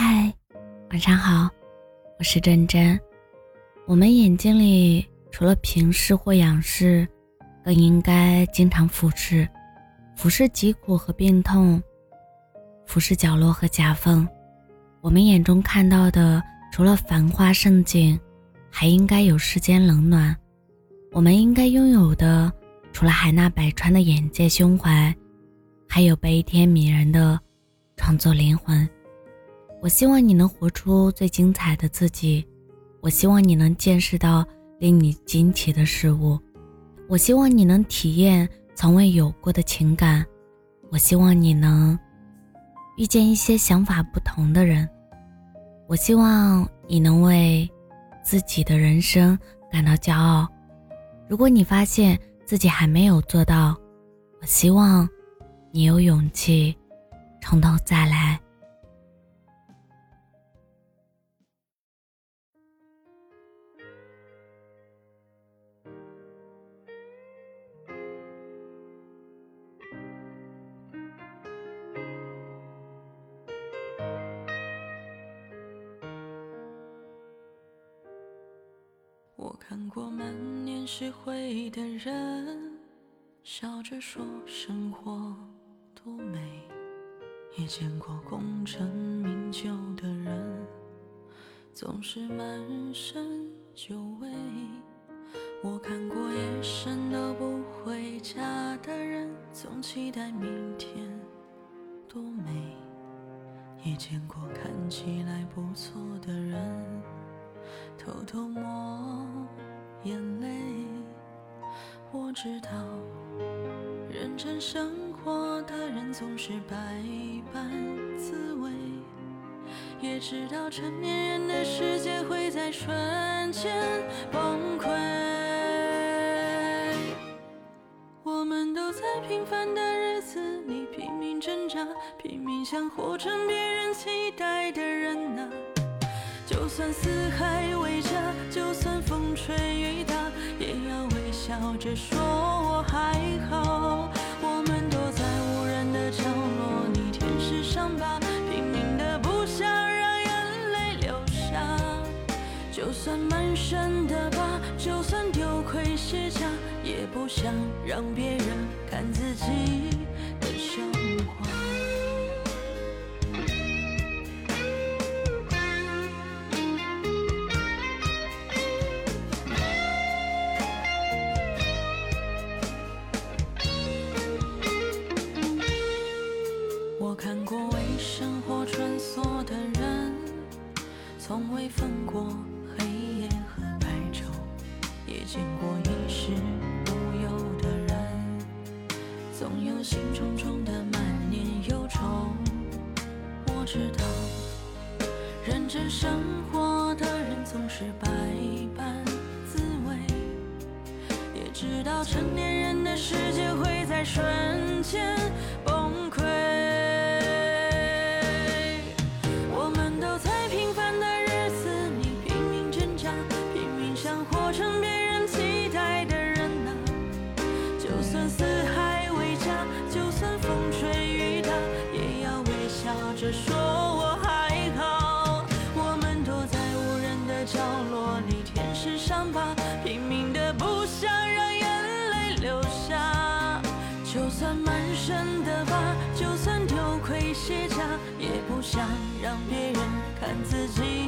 嗨，晚上好，我是真真。我们眼睛里除了平视或仰视，更应该经常俯视，俯视疾苦和病痛，俯视角落和夹缝。我们眼中看到的，除了繁花盛景，还应该有世间冷暖。我们应该拥有的，除了海纳百川的眼界胸怀，还有悲天悯人的创作灵魂。我希望你能活出最精彩的自己，我希望你能见识到令你惊奇的事物，我希望你能体验从未有过的情感，我希望你能遇见一些想法不同的人，我希望你能为自己的人生感到骄傲。如果你发现自己还没有做到，我希望你有勇气从头再来。看过满脸是灰的人，笑着说生活多美；也见过功成名就的人，总是满身酒味。我看过夜深都不回家的人，总期待明天多美；也见过看起来不错的人。偷偷抹眼泪，我知道认真生活的人总是百般滋味，也知道成年人的世界会在瞬间崩溃。我们都在平凡的日子里拼命挣扎，拼命想活成别人期待的人呐。就算四海为家，就算风吹雨打，也要微笑着说我还好。我们躲在无人的角落里舔舐伤疤，拼命的不想让眼泪流下。就算满身的疤，就算丢盔卸甲，也不想让别人看自己的笑话。总有心重重的满念忧愁。我知道，认真生活的人总是百般滋味，也知道成年人的世界会在瞬间算满身的疤，就算丢盔卸甲，也不想让别人看自己。